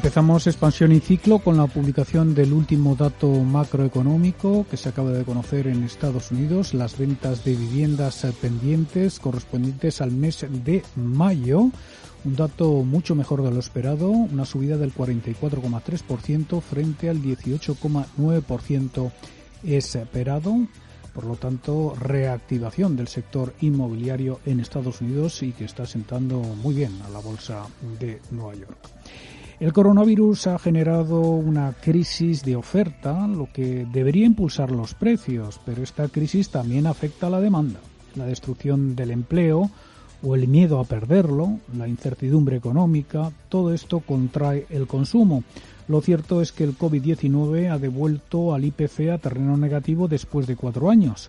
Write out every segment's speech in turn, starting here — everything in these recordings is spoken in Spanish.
Empezamos expansión y ciclo con la publicación del último dato macroeconómico que se acaba de conocer en Estados Unidos, las ventas de viviendas pendientes correspondientes al mes de mayo. Un dato mucho mejor de lo esperado, una subida del 44,3% frente al 18,9% esperado. Por lo tanto, reactivación del sector inmobiliario en Estados Unidos y que está sentando muy bien a la bolsa de Nueva York. El coronavirus ha generado una crisis de oferta, lo que debería impulsar los precios, pero esta crisis también afecta a la demanda. La destrucción del empleo o el miedo a perderlo, la incertidumbre económica, todo esto contrae el consumo. Lo cierto es que el COVID-19 ha devuelto al IPC a terreno negativo después de cuatro años.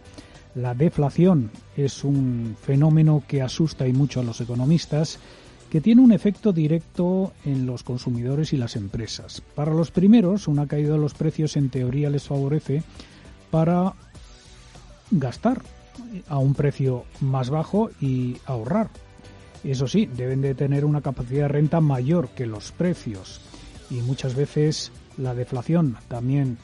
La deflación es un fenómeno que asusta y mucho a los economistas que tiene un efecto directo en los consumidores y las empresas. Para los primeros, una caída de los precios en teoría les favorece para gastar a un precio más bajo y ahorrar. Eso sí, deben de tener una capacidad de renta mayor que los precios y muchas veces la deflación también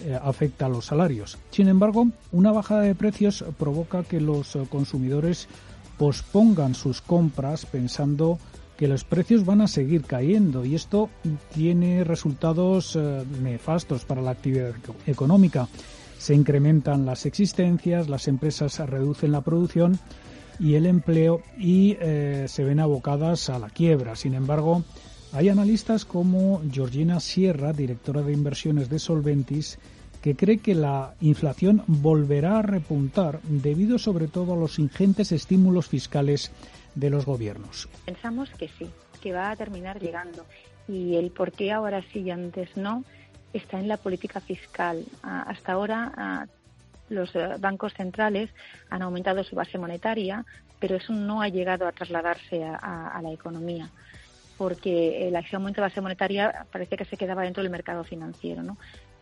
eh, afecta a los salarios. Sin embargo, una bajada de precios provoca que los consumidores pospongan sus compras pensando que los precios van a seguir cayendo y esto tiene resultados eh, nefastos para la actividad económica. Se incrementan las existencias, las empresas reducen la producción y el empleo y eh, se ven abocadas a la quiebra. Sin embargo, hay analistas como Georgina Sierra, directora de inversiones de Solventis, que cree que la inflación volverá a repuntar debido sobre todo a los ingentes estímulos fiscales de los gobiernos. Pensamos que sí, que va a terminar llegando y el por qué ahora sí y antes no está en la política fiscal. Hasta ahora los eh, bancos centrales han aumentado su base monetaria, pero eso no ha llegado a trasladarse a, la economía porque el aumento de base monetaria parece que se quedaba dentro del mercado financiero. ¿no?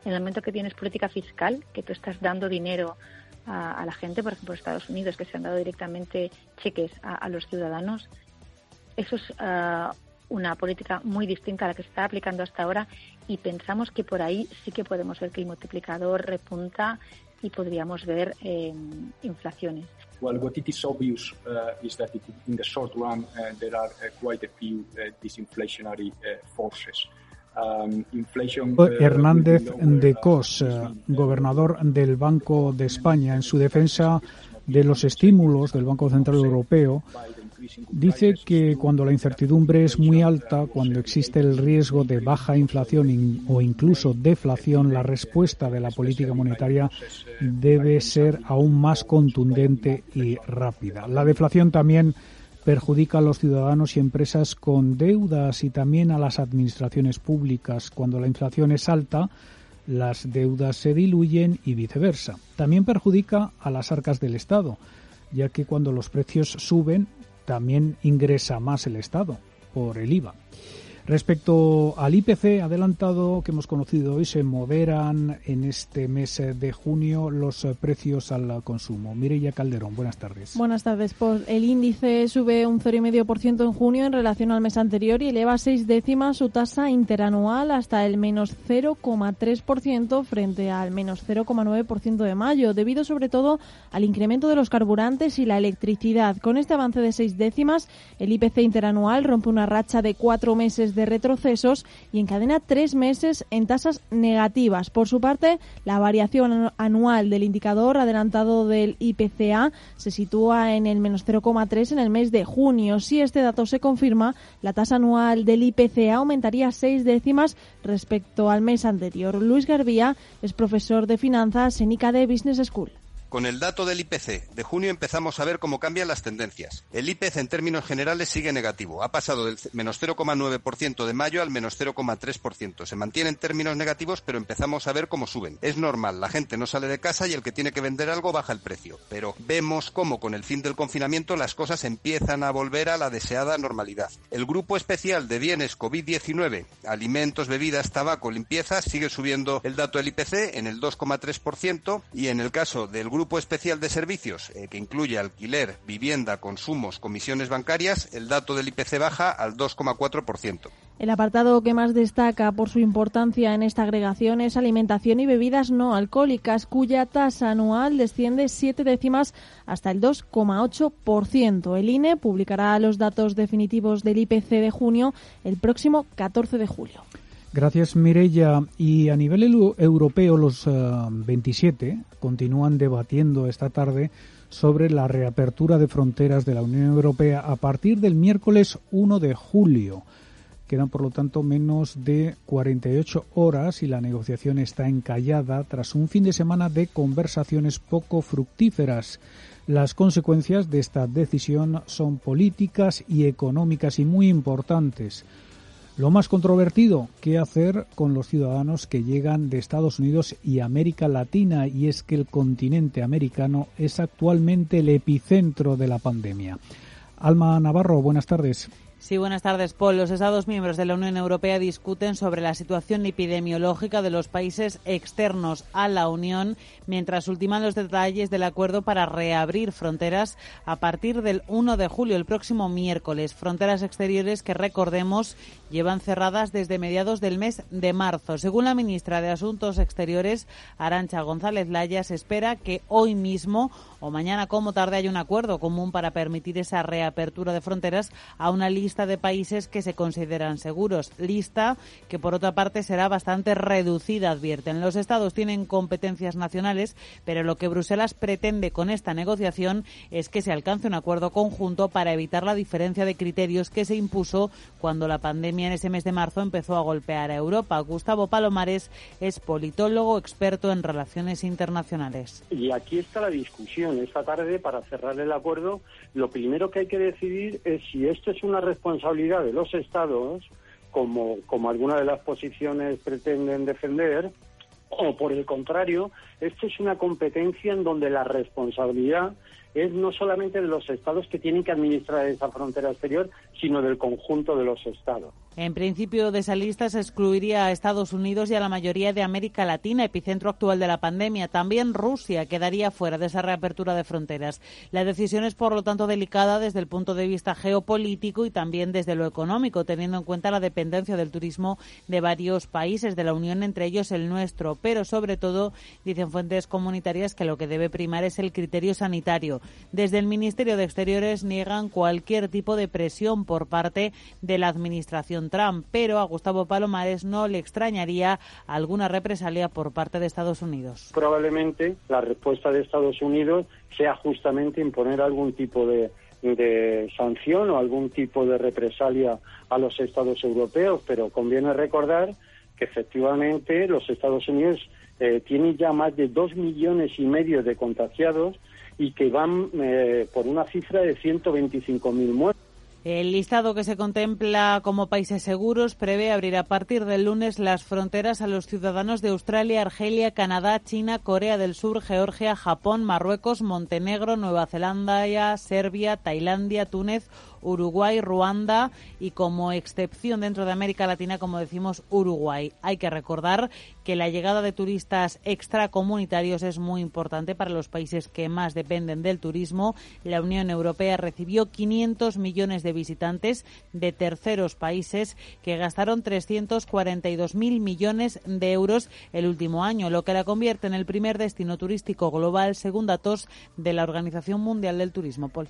En el momento que tienes política fiscal, que tú estás dando dinero a, la gente, por ejemplo, Estados Unidos, que se han dado directamente cheques a, los ciudadanos, eso es ah, una política muy distinta a la que se está aplicando hasta ahora y pensamos que por ahí sí que podemos ver que el multiplicador repunta y podríamos ver eh, inflaciones. Well, what it is obvious uh, is that it, in the short run uh, there are uh, quite a few uh, disinflationary uh, forces. Um, eh, Hernández de Cos, eh, gobernador del Banco de España, en su defensa de los estímulos del Banco Central Europeo, dice que cuando la incertidumbre es muy alta, cuando existe el riesgo de baja inflación o incluso deflación, la respuesta de la política monetaria debe ser aún más contundente y rápida. La deflación también perjudica a los ciudadanos y empresas con deudas y también a las administraciones públicas. Cuando la inflación es alta, las deudas se diluyen y viceversa. También perjudica a las arcas del Estado, ya que cuando los precios suben, también ingresa más el Estado por el IVA. Respecto al IPC adelantado que hemos conocido hoy, se moderan en este mes de junio los precios al consumo. Mireya Calderón, buenas tardes. Buenas tardes. Pues el índice sube un 0,5% en junio en relación al mes anterior y eleva seis décimas su tasa interanual hasta el menos 0,3% frente al menos 0,9% de mayo, debido sobre todo al incremento de los carburantes y la electricidad. Con este avance de seis décimas, el IPC interanual rompe una racha de cuatro meses de retrocesos y encadena tres meses en tasas negativas. Por su parte, la variación anual del indicador adelantado del IPCA se sitúa en el menos 0,3 en el mes de junio. Si este dato se confirma, la tasa anual del IPCA aumentaría seis décimas respecto al mes anterior. Luis Garbía es profesor de finanzas en ICADE Business School. Con el dato del IPC de junio empezamos a ver cómo cambian las tendencias. El IPC en términos generales sigue negativo. Ha pasado del menos 0,9% de mayo al menos 0,3%. Se mantiene en términos negativos, pero empezamos a ver cómo suben. Es normal, la gente no sale de casa y el que tiene que vender algo baja el precio. Pero vemos cómo con el fin del confinamiento las cosas empiezan a volver a la deseada normalidad. El grupo especial de bienes COVID-19, alimentos, bebidas, tabaco, limpieza, sigue subiendo el dato del IPC en el 2,3% y en el caso del especial de servicios, eh, que incluye alquiler, vivienda, consumos, comisiones bancarias, el dato del IPC baja al 2,4%. El apartado que más destaca por su importancia en esta agregación es alimentación y bebidas no alcohólicas, cuya tasa anual desciende siete décimas hasta el 2,8%. El INE publicará los datos definitivos del IPC de junio el próximo 14 de julio. Gracias, Mireya. Y a nivel europeo, los 27 eh, continúan debatiendo esta tarde sobre la reapertura de fronteras de la Unión Europea a partir del miércoles 1 de julio. Quedan, por lo tanto, menos de 48 horas y la negociación está encallada tras un fin de semana de conversaciones poco fructíferas. Las consecuencias de esta decisión son políticas y económicas y muy importantes. Lo más controvertido, ¿qué hacer con los ciudadanos que llegan de Estados Unidos y América Latina? Y es que el continente americano es actualmente el epicentro de la pandemia. Alma Navarro, buenas tardes. Sí, buenas tardes, Paul. Los Estados miembros de la Unión Europea discuten sobre la situación epidemiológica de los países externos a la Unión mientras ultiman los detalles del acuerdo para reabrir fronteras a partir del 1 de julio, el próximo miércoles. Fronteras exteriores que, recordemos, llevan cerradas desde mediados del mes de marzo. Según la ministra de Asuntos Exteriores, Arancha González Laya, se espera que hoy mismo o mañana como tarde haya un acuerdo común para permitir esa reapertura de fronteras a una lista de países que se consideran seguros. Lista que, por otra parte, será bastante reducida, advierten. Los Estados tienen competencias nacionales, pero lo que Bruselas pretende con esta negociación es que se alcance un acuerdo conjunto para evitar la diferencia de criterios que se impuso cuando la pandemia en ese mes de marzo empezó a golpear a Europa. Gustavo Palomares es politólogo experto en relaciones internacionales. Y aquí está la discusión esta tarde para cerrar el acuerdo, lo primero que hay que decidir es si esto es una responsabilidad de los Estados, como, como algunas de las posiciones pretenden defender, o por el contrario, esto es una competencia en donde la responsabilidad es no solamente de los estados que tienen que administrar esa frontera exterior, sino del conjunto de los estados. En principio, de esa lista se excluiría a Estados Unidos y a la mayoría de América Latina, epicentro actual de la pandemia. También Rusia quedaría fuera de esa reapertura de fronteras. La decisión es, por lo tanto, delicada desde el punto de vista geopolítico y también desde lo económico, teniendo en cuenta la dependencia del turismo de varios países de la Unión, entre ellos el nuestro. Pero, sobre todo, dicen fuentes comunitarias que lo que debe primar es el criterio sanitario. Desde el Ministerio de Exteriores niegan cualquier tipo de presión por parte de la Administración Trump, pero a Gustavo Palomares no le extrañaría alguna represalia por parte de Estados Unidos. Probablemente la respuesta de Estados Unidos sea justamente imponer algún tipo de, sanción o algún tipo de represalia a los Estados europeos, pero conviene recordar que efectivamente los Estados Unidos eh, tienen ya más de dos millones y medio de contagiados y que van eh, por una cifra de 125.000 muertos. El listado que se contempla como países seguros prevé abrir a partir del lunes las fronteras a los ciudadanos de Australia, Argelia, Canadá, China, Corea del Sur, Georgia, Japón, Marruecos, Montenegro, Nueva Zelanda, Serbia, Tailandia, Túnez Uruguay, Ruanda y como excepción dentro de América Latina, como decimos, Uruguay. Hay que recordar que la llegada de turistas extracomunitarios es muy importante para los países que más dependen del turismo. La Unión Europea recibió 500 millones de visitantes de terceros países que gastaron 342.000 millones de euros el último año, lo que la convierte en el primer destino turístico global según datos de la Organización Mundial del Turismo. Paul.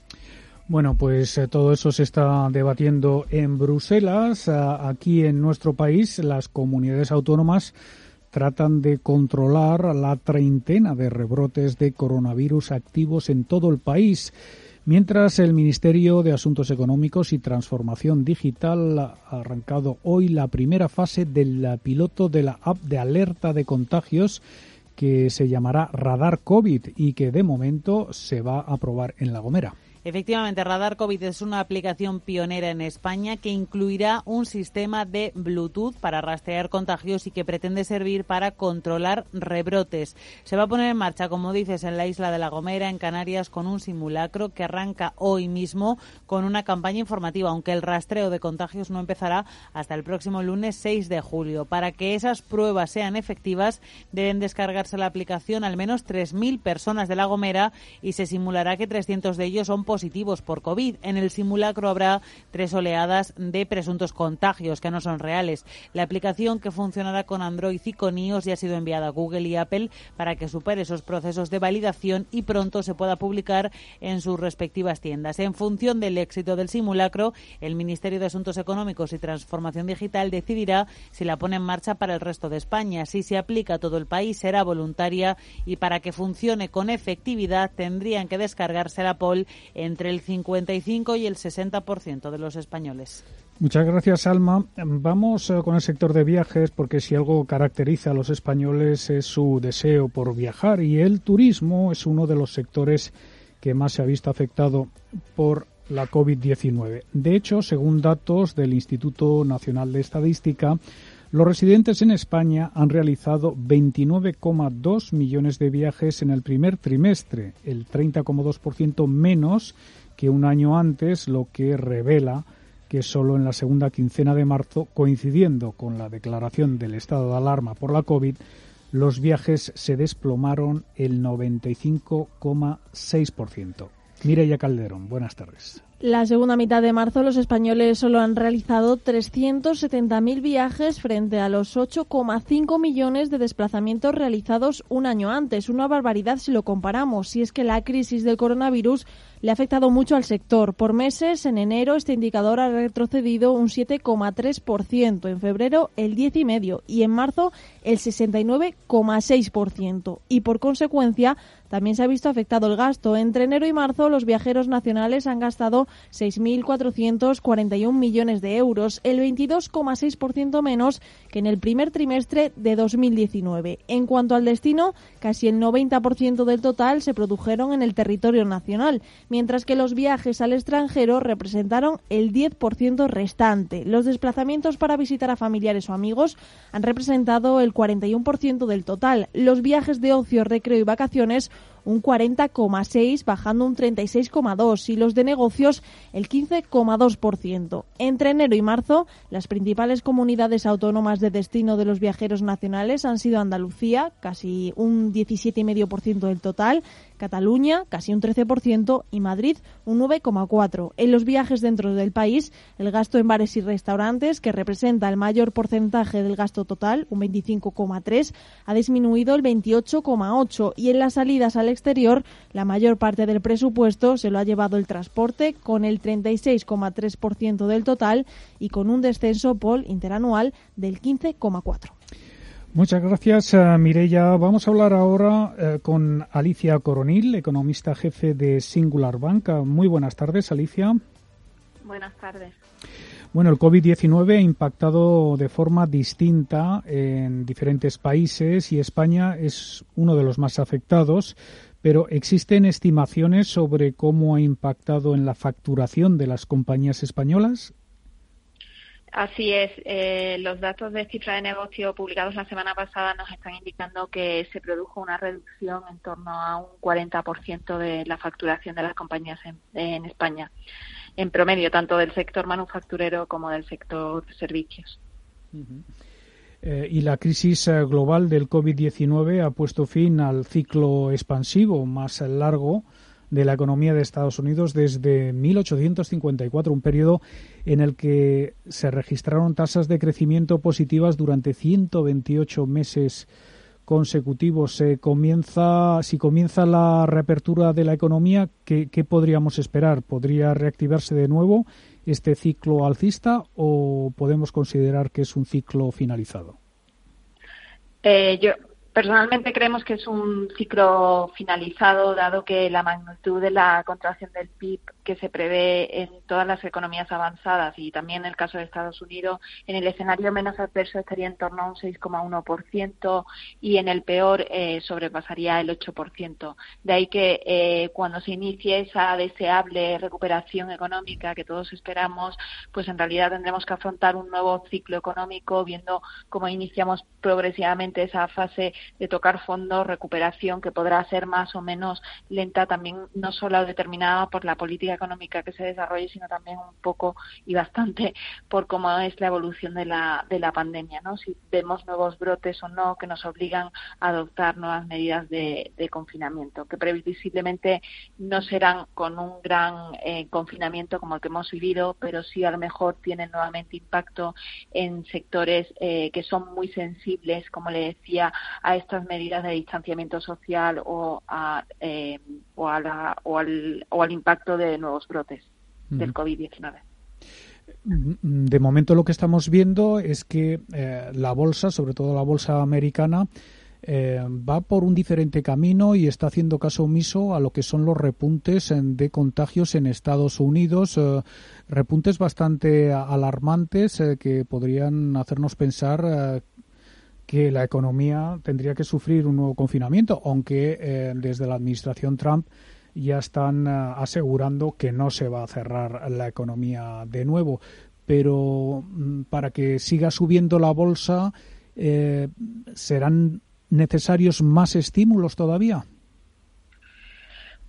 Bueno, pues eh, todo eso se está debatiendo en Bruselas. aquí en nuestro país, las comunidades autónomas tratan de controlar la treintena de rebrotes de coronavirus activos en todo el país. Mientras el Ministerio de Asuntos Económicos y Transformación Digital ha arrancado hoy la primera fase del piloto de la app de alerta de contagios que se llamará Radar COVID y que de momento se va a probar en La Gomera. Efectivamente, Radar COVID es una aplicación pionera en España que incluirá un sistema de Bluetooth para rastrear contagios y que pretende servir para controlar rebrotes. Se va a poner en marcha, como dices, en la isla de La Gomera, en Canarias, con un simulacro que arranca hoy mismo con una campaña informativa, aunque el rastreo de contagios no empezará hasta el próximo lunes 6 de julio. Para que esas pruebas sean efectivas, deben descargarse la aplicación al menos 3.000 personas de La Gomera y se simulará que 300 de ellos son positivos por COVID. En el simulacro habrá tres oleadas de presuntos contagios que no son reales. La aplicación que funcionará con Android y con iOS ya ha sido enviada a Google y Apple para que supere esos procesos de validación y pronto se pueda publicar en sus respectivas tiendas. En función del éxito del simulacro, el Ministerio de Asuntos Económicos y Transformación Digital decidirá si la pone en marcha para el resto de España. Si se aplica a todo el país, será voluntaria y para que funcione con efectividad tendrían que descargarse la POL entre el 55 y el 60% de los españoles. Muchas gracias, Alma. Vamos eh, con el sector de viajes porque si algo caracteriza a los españoles es su deseo por viajar y el turismo es uno de los sectores que más se ha visto afectado por la COVID-19. De hecho, según datos del Instituto Nacional de Estadística, los residentes en España han realizado 29,2 millones de viajes en el primer trimestre, el 30,2% menos que un año antes, lo que revela que solo en la segunda quincena de marzo, coincidiendo con la declaración del estado de alarma por la COVID, los viajes se desplomaron el 95,6%. Mireya Calderón, buenas tardes. La segunda mitad de marzo los españoles solo han realizado 370.000 viajes frente a los 8,5 millones de desplazamientos realizados un año antes. Una barbaridad si lo comparamos, si es que la crisis del coronavirus le ha afectado mucho al sector. Por meses, en enero este indicador ha retrocedido un 7,3%, en febrero el 10,5% y en marzo el 69,6%. Y por consecuencia, también se ha visto afectado el gasto. Entre enero y marzo, los viajeros nacionales han gastado 6.441 millones de euros, el 22,6% menos que en el primer trimestre de 2019. En cuanto al destino, casi el 90% del total se produjeron en el territorio nacional, mientras que los viajes al extranjero representaron el 10% restante. Los desplazamientos para visitar a familiares o amigos han representado el 41% del total. Los viajes de ocio, recreo y vacaciones un 40,6, bajando un 36,2 y los de negocios el 15,2%. Entre enero y marzo, las principales comunidades autónomas de destino de los viajeros nacionales han sido Andalucía, casi un 17,5% del total, Cataluña, casi un 13%, y Madrid, un 9,4%. En los viajes dentro del país, el gasto en bares y restaurantes, que representa el mayor porcentaje del gasto total, un 25,3%, ha disminuido el 28,8%. Y en las salidas al exterior, la mayor parte del presupuesto se lo ha llevado el transporte, con el 36,3% del total y con un descenso pol interanual del 15,4%. Muchas gracias, uh, Mireya. Vamos a hablar ahora eh, con Alicia Coronil, economista jefe de Singular Bank. Muy buenas tardes, Alicia. Buenas tardes. Bueno, el COVID-19 ha impactado de forma distinta en diferentes países y España es uno de los más afectados, pero ¿existen estimaciones sobre cómo ha impactado en la facturación de las compañías españolas? Así es, eh, los datos de cifra de negocio publicados la semana pasada nos están indicando que se produjo una reducción en torno a un 40% de la facturación de las compañías en, España. En promedio, tanto del sector manufacturero como del sector servicios. Eh, y la crisis eh, global del COVID-19 ha puesto fin al ciclo expansivo más largo de la economía de Estados Unidos desde 1854, un periodo en el que se registraron tasas de crecimiento positivas durante 128 meses consecutivos. Se comienza, si comienza la reapertura de la economía, ¿qué, ¿qué, podríamos esperar? ¿Podría reactivarse de nuevo este ciclo alcista o podemos considerar que es un ciclo finalizado? Eh, yo, Personalmente creemos que es un ciclo finalizado, dado que la magnitud de la contracción del PIB que se prevé en todas las economías avanzadas y también en el caso de Estados Unidos, en el escenario menos adverso estaría en torno a un 6,1% y en el peor eh, sobrepasaría el 8%. De ahí que eh, cuando se inicie esa deseable recuperación económica que todos esperamos, pues en realidad tendremos que afrontar un nuevo ciclo económico viendo cómo iniciamos progresivamente esa fase de tocar fondo, recuperación que podrá ser más o menos lenta también no solo determinada por la política económica que se desarrolle, sino también un poco y bastante por cómo es la evolución de la, de la pandemia, ¿no? Si vemos nuevos brotes o no que nos obligan a adoptar nuevas medidas de, confinamiento, que previsiblemente no serán con un gran eh, confinamiento como el que hemos vivido, pero sí a lo mejor tienen nuevamente impacto en sectores eh, que son muy sensibles, como le decía, a estas medidas de distanciamiento social o, a, eh, o, a la, o, al, o al impacto de nuevos brotes del COVID-19. De momento lo que estamos viendo es que eh, la bolsa, sobre todo la bolsa americana, eh, va por un diferente camino y está haciendo caso omiso a lo que son los repuntes de contagios en Estados Unidos, repuntes bastante alarmantes que podrían hacernos pensar que la economía tendría que sufrir un nuevo confinamiento, aunque eh, desde la administración Trump ya están eh, asegurando que no se va a cerrar la economía de nuevo. Pero mm, para que siga subiendo la bolsa, eh, ¿serán necesarios más estímulos todavía?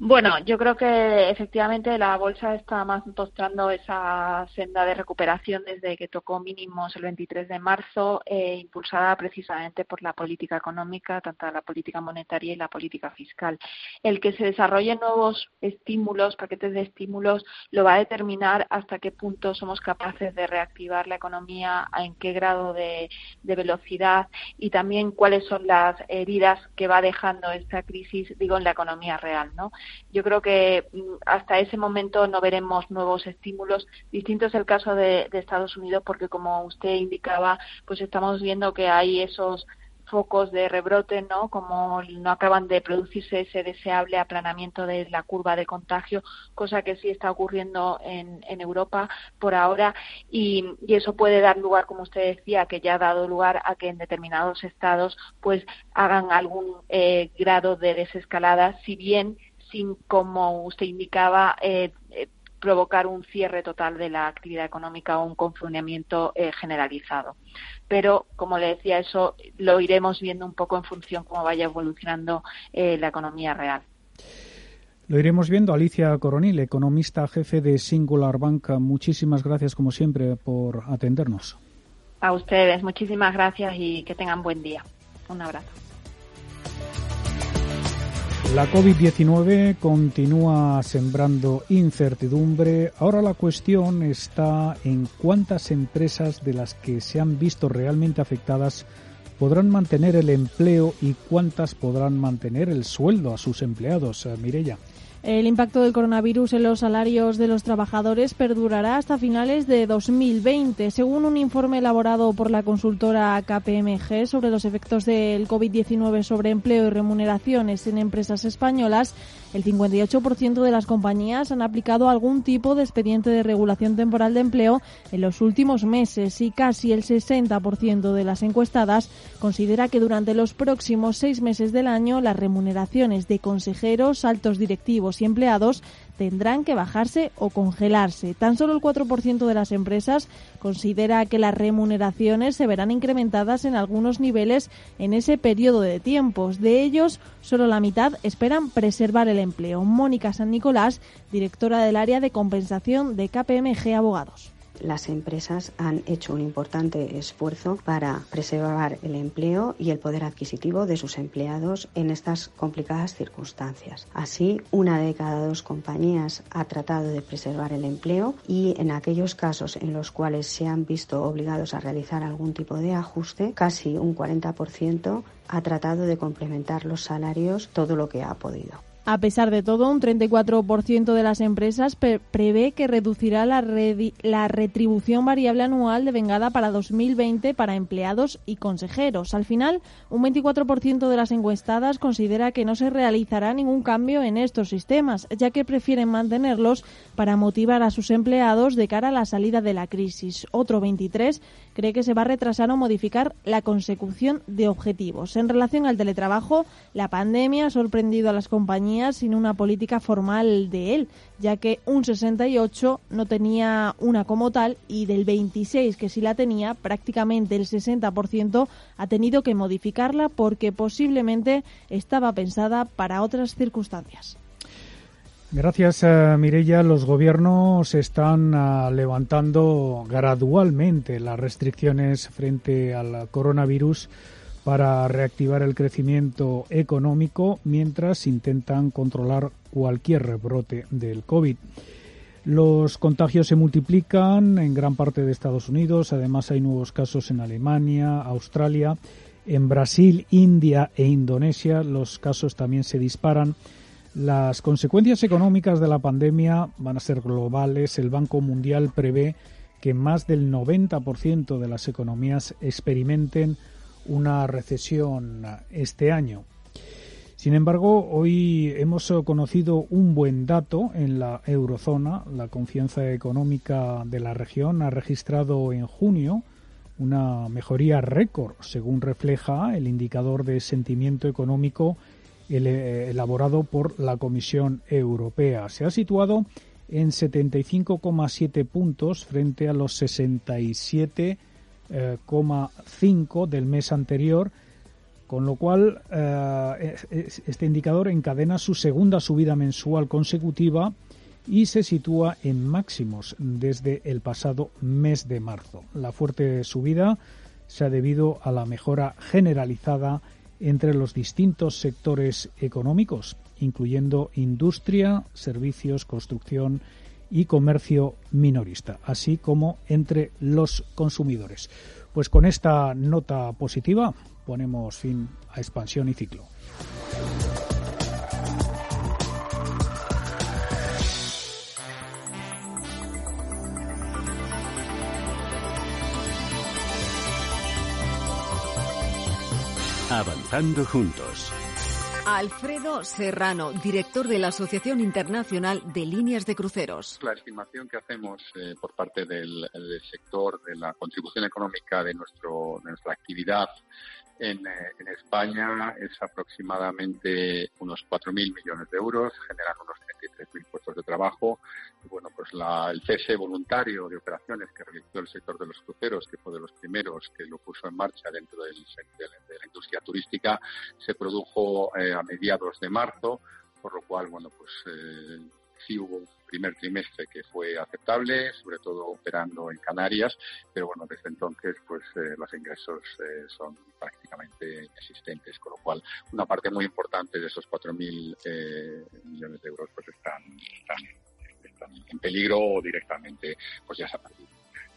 Bueno, yo creo que efectivamente la bolsa está más mostrando esa senda de recuperación desde que tocó mínimos el 23 de marzo, eh, impulsada precisamente por la política económica, tanto la política monetaria y la política fiscal. El que se desarrollen nuevos estímulos, paquetes de estímulos, lo va a determinar hasta qué punto somos capaces de reactivar la economía, en qué grado de, de velocidad y también cuáles son las heridas que va dejando esta crisis, digo, en la economía real, ¿no? Yo creo que mm, hasta ese momento no veremos nuevos estímulos. Distinto es el caso de, Estados Unidos porque, como usted indicaba, pues estamos viendo que hay esos focos de rebrote, ¿no? Como no acaban de producirse ese deseable aplanamiento de la curva de contagio, cosa que sí está ocurriendo en, Europa por ahora, y, eso puede dar lugar, como usted decía, que ya ha dado lugar a que en determinados estados, pues hagan algún eh, grado de desescalada, si bien sin, como usted indicaba, eh, eh, provocar un cierre total de la actividad económica o un confinamiento eh, generalizado. Pero, como le decía, eso lo iremos viendo un poco en función cómo vaya evolucionando la economía real. Lo iremos viendo. Alicia Coronil, economista jefe de Singular Bank, muchísimas gracias, como siempre, por atendernos. A ustedes, muchísimas gracias y que tengan buen día. Un abrazo. La COVID-19 continúa sembrando incertidumbre. Ahora la cuestión está en cuántas empresas de las que se han visto realmente afectadas podrán mantener el empleo y cuántas podrán mantener el sueldo a sus empleados. Eh, Mirella. El impacto del coronavirus en los salarios de los trabajadores perdurará hasta finales de 2020, según un informe elaborado por la consultora KPMG sobre los efectos del COVID-19 sobre empleo y remuneraciones en empresas españolas. El 58% de las compañías han aplicado algún tipo de expediente de regulación temporal de empleo en los últimos meses y casi el 60% de las encuestadas considera que durante los próximos seis meses del año las remuneraciones de consejeros, altos directivos y empleados tendrán que bajarse o congelarse. Tan solo el 4% de las empresas considera que las remuneraciones se verán incrementadas en algunos niveles en ese periodo de tiempos. De ellos, solo la mitad esperan preservar el empleo. Mónica San Nicolás, directora del área de compensación de KPMG Abogados las empresas han hecho un importante esfuerzo para preservar el empleo y el poder adquisitivo de sus empleados en estas complicadas circunstancias. Así, una de cada dos compañías ha tratado de preservar el empleo y en aquellos casos en los cuales se han visto obligados a realizar algún tipo de ajuste, casi un 40% ha tratado de complementar los salarios todo lo que ha podido. A pesar de todo, un 34% de las empresas prevé que reducirá la, la, retribución variable anual de vengada para 2020 para empleados y consejeros. Al final, un 24% de las encuestadas considera que no se realizará ningún cambio en estos sistemas, ya que prefieren mantenerlos para motivar a sus empleados de cara a la salida de la crisis. Otro 23% cree que se va a retrasar o modificar la consecución de objetivos. En relación al teletrabajo, la pandemia ha sorprendido a las compañías sin una política formal de él, ya que un 68 no tenía una como tal y del 26 que sí la tenía, prácticamente el 60% ha tenido que modificarla porque posiblemente estaba pensada para otras circunstancias. Gracias, uh, Mirella. Los gobiernos están uh, levantando gradualmente las restricciones frente al coronavirus para reactivar el crecimiento económico mientras intentan controlar cualquier rebrote del COVID. Los contagios se multiplican en gran parte de Estados Unidos. Además, hay nuevos casos en Alemania, Australia. En Brasil, India e Indonesia los casos también se disparan. Las consecuencias económicas de la pandemia van a ser globales. El Banco Mundial prevé que más del 90% de las economías experimenten una recesión este año. Sin embargo, hoy hemos conocido un buen dato en la eurozona. La confianza económica de la región ha registrado en junio una mejoría récord, según refleja el indicador de sentimiento económico elaborado por la Comisión Europea. Se ha situado en 75,7 puntos frente a los 67 0,5 del mes anterior, con lo cual eh, este indicador encadena su segunda subida mensual consecutiva y se sitúa en máximos desde el pasado mes de marzo. La fuerte subida se ha debido a la mejora generalizada entre los distintos sectores económicos, incluyendo industria, servicios, construcción y comercio minorista, así como entre los consumidores. Pues con esta nota positiva ponemos fin a expansión y ciclo. Avanzando juntos. Alfredo Serrano, director de la Asociación Internacional de Líneas de Cruceros. La estimación que hacemos eh, por parte del, sector de la contribución económica de, nuestro, de nuestra actividad en, eh, en, España es aproximadamente unos 4.000 millones de euros, generan unos 33.000 puestos de trabajo. Y bueno, pues la, el cese voluntario de operaciones que realizó el sector de los cruceros, que fue de los primeros que lo puso en marcha dentro del, de, de la industria turística, se produjo eh, a mediados de marzo, por lo cual, bueno, pues eh, sí hubo primer trimestre que fue aceptable, sobre todo operando en Canarias, pero bueno, desde entonces pues eh, los ingresos eh, son prácticamente inexistentes, con lo cual una parte muy importante de esos 4.000 eh, millones de euros pues están, están, en peligro o directamente pues ya se han perdido.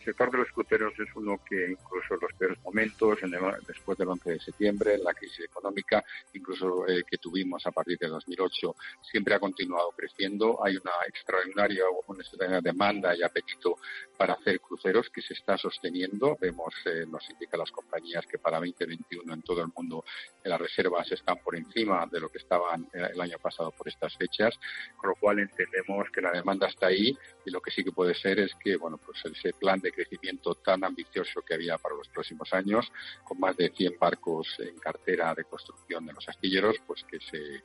El sector de los cruceros es uno que incluso en los peores momentos, después del 11 de septiembre, la crisis económica, incluso eh, que tuvimos a partir de 2008, siempre ha continuado creciendo. Hay una extraordinaria, una extraordinaria demanda y apetito para hacer cruceros que se está sosteniendo. Vemos, eh, nos indican las compañías que para 2021 en todo el mundo las reservas están por encima de lo que estaban eh, el año pasado por estas fechas, con lo cual entendemos que la demanda está ahí y lo que sí que puede ser es que, bueno, pues ese plan de crecimiento tan ambicioso que había para los próximos años, con más de 100 barcos en cartera de construcción de los astilleros, pues que se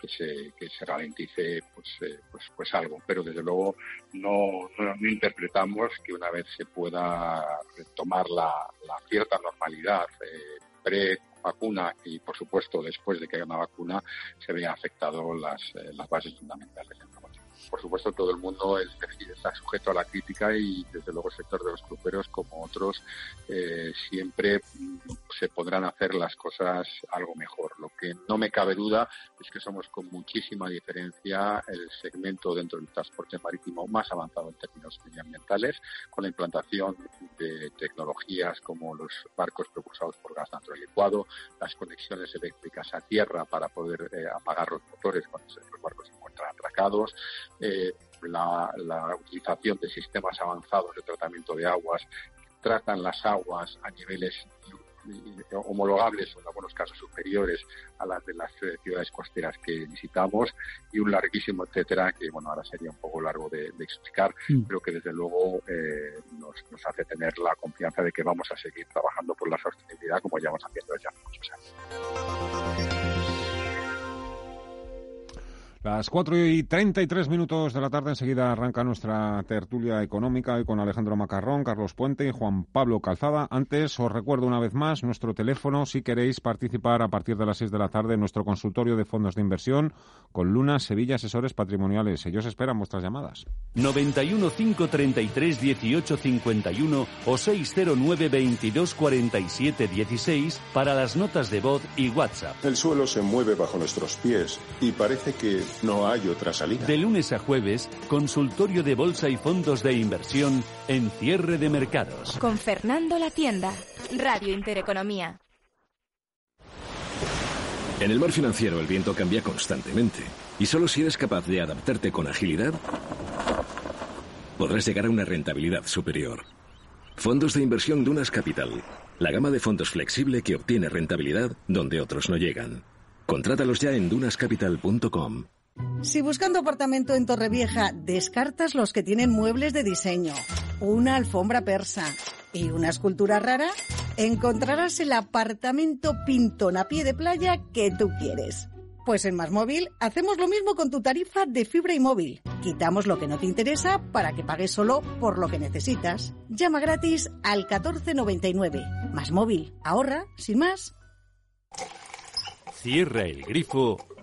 que se, que se ralentice pues, eh, pues, pues algo. Pero desde luego no, no, interpretamos que una vez se pueda retomar la, cierta normalidad eh, pre vacuna y por supuesto después de que haya una vacuna se vean afectado las, eh, las bases fundamentales por supuesto, todo el mundo es, está sujeto a la crítica y, desde luego, el sector de los cruceros, como otros, eh, siempre mm, se podrán hacer las cosas algo mejor. Lo que no me cabe duda es que somos con muchísima diferencia el segmento dentro del transporte marítimo más avanzado en términos medioambientales, con la implantación de tecnologías como los barcos propulsados por gas natural licuado, las conexiones eléctricas a tierra para poder eh, apagar los motores cuando los barcos atracados, eh, la, utilización de sistemas avanzados de tratamiento de aguas tratan las aguas a niveles homologables o en algunos casos superiores a las de las eh, ciudades costeras que visitamos y un larguísimo etcétera que bueno ahora sería un poco largo de, explicar mm. pero que desde luego eh, nos, nos, hace tener la confianza de que vamos a seguir trabajando por la sostenibilidad como ya vamos haciendo ya muchos años. Las 4 y 33 minutos de la tarde enseguida arranca nuestra tertulia económica hoy con Alejandro Macarrón, Carlos Puente y Juan Pablo Calzada. Antes os recuerdo una vez más nuestro teléfono si queréis participar a partir de las 6 de la tarde en nuestro consultorio de fondos de inversión con Luna Sevilla Asesores Patrimoniales. Ellos esperan vuestras llamadas. 91 533 18 51 o 609 22 47 16 para las notas de voz y WhatsApp. El suelo se mueve bajo nuestros pies y parece que no hay otra salida. De lunes a jueves, consultorio de bolsa y fondos de inversión en cierre de mercados. Con Fernando La Tienda, Radio Intereconomía. En el mar financiero el viento cambia constantemente y solo si eres capaz de adaptarte con agilidad podrás llegar a una rentabilidad superior. Fondos de inversión Dunas Capital, la gama de fondos flexible que obtiene rentabilidad donde otros no llegan. Contrátalos ya en dunascapital.com. Si buscando apartamento en Torrevieja descartas los que tienen muebles de diseño, una alfombra persa y una escultura rara, encontrarás el apartamento pintón a pie de playa que tú quieres. Pues en Más Móvil hacemos lo mismo con tu tarifa de fibra y móvil. Quitamos lo que no te interesa para que pagues solo por lo que necesitas. Llama gratis al 1499. Más Móvil. Ahorra, sin más. Cierra el grifo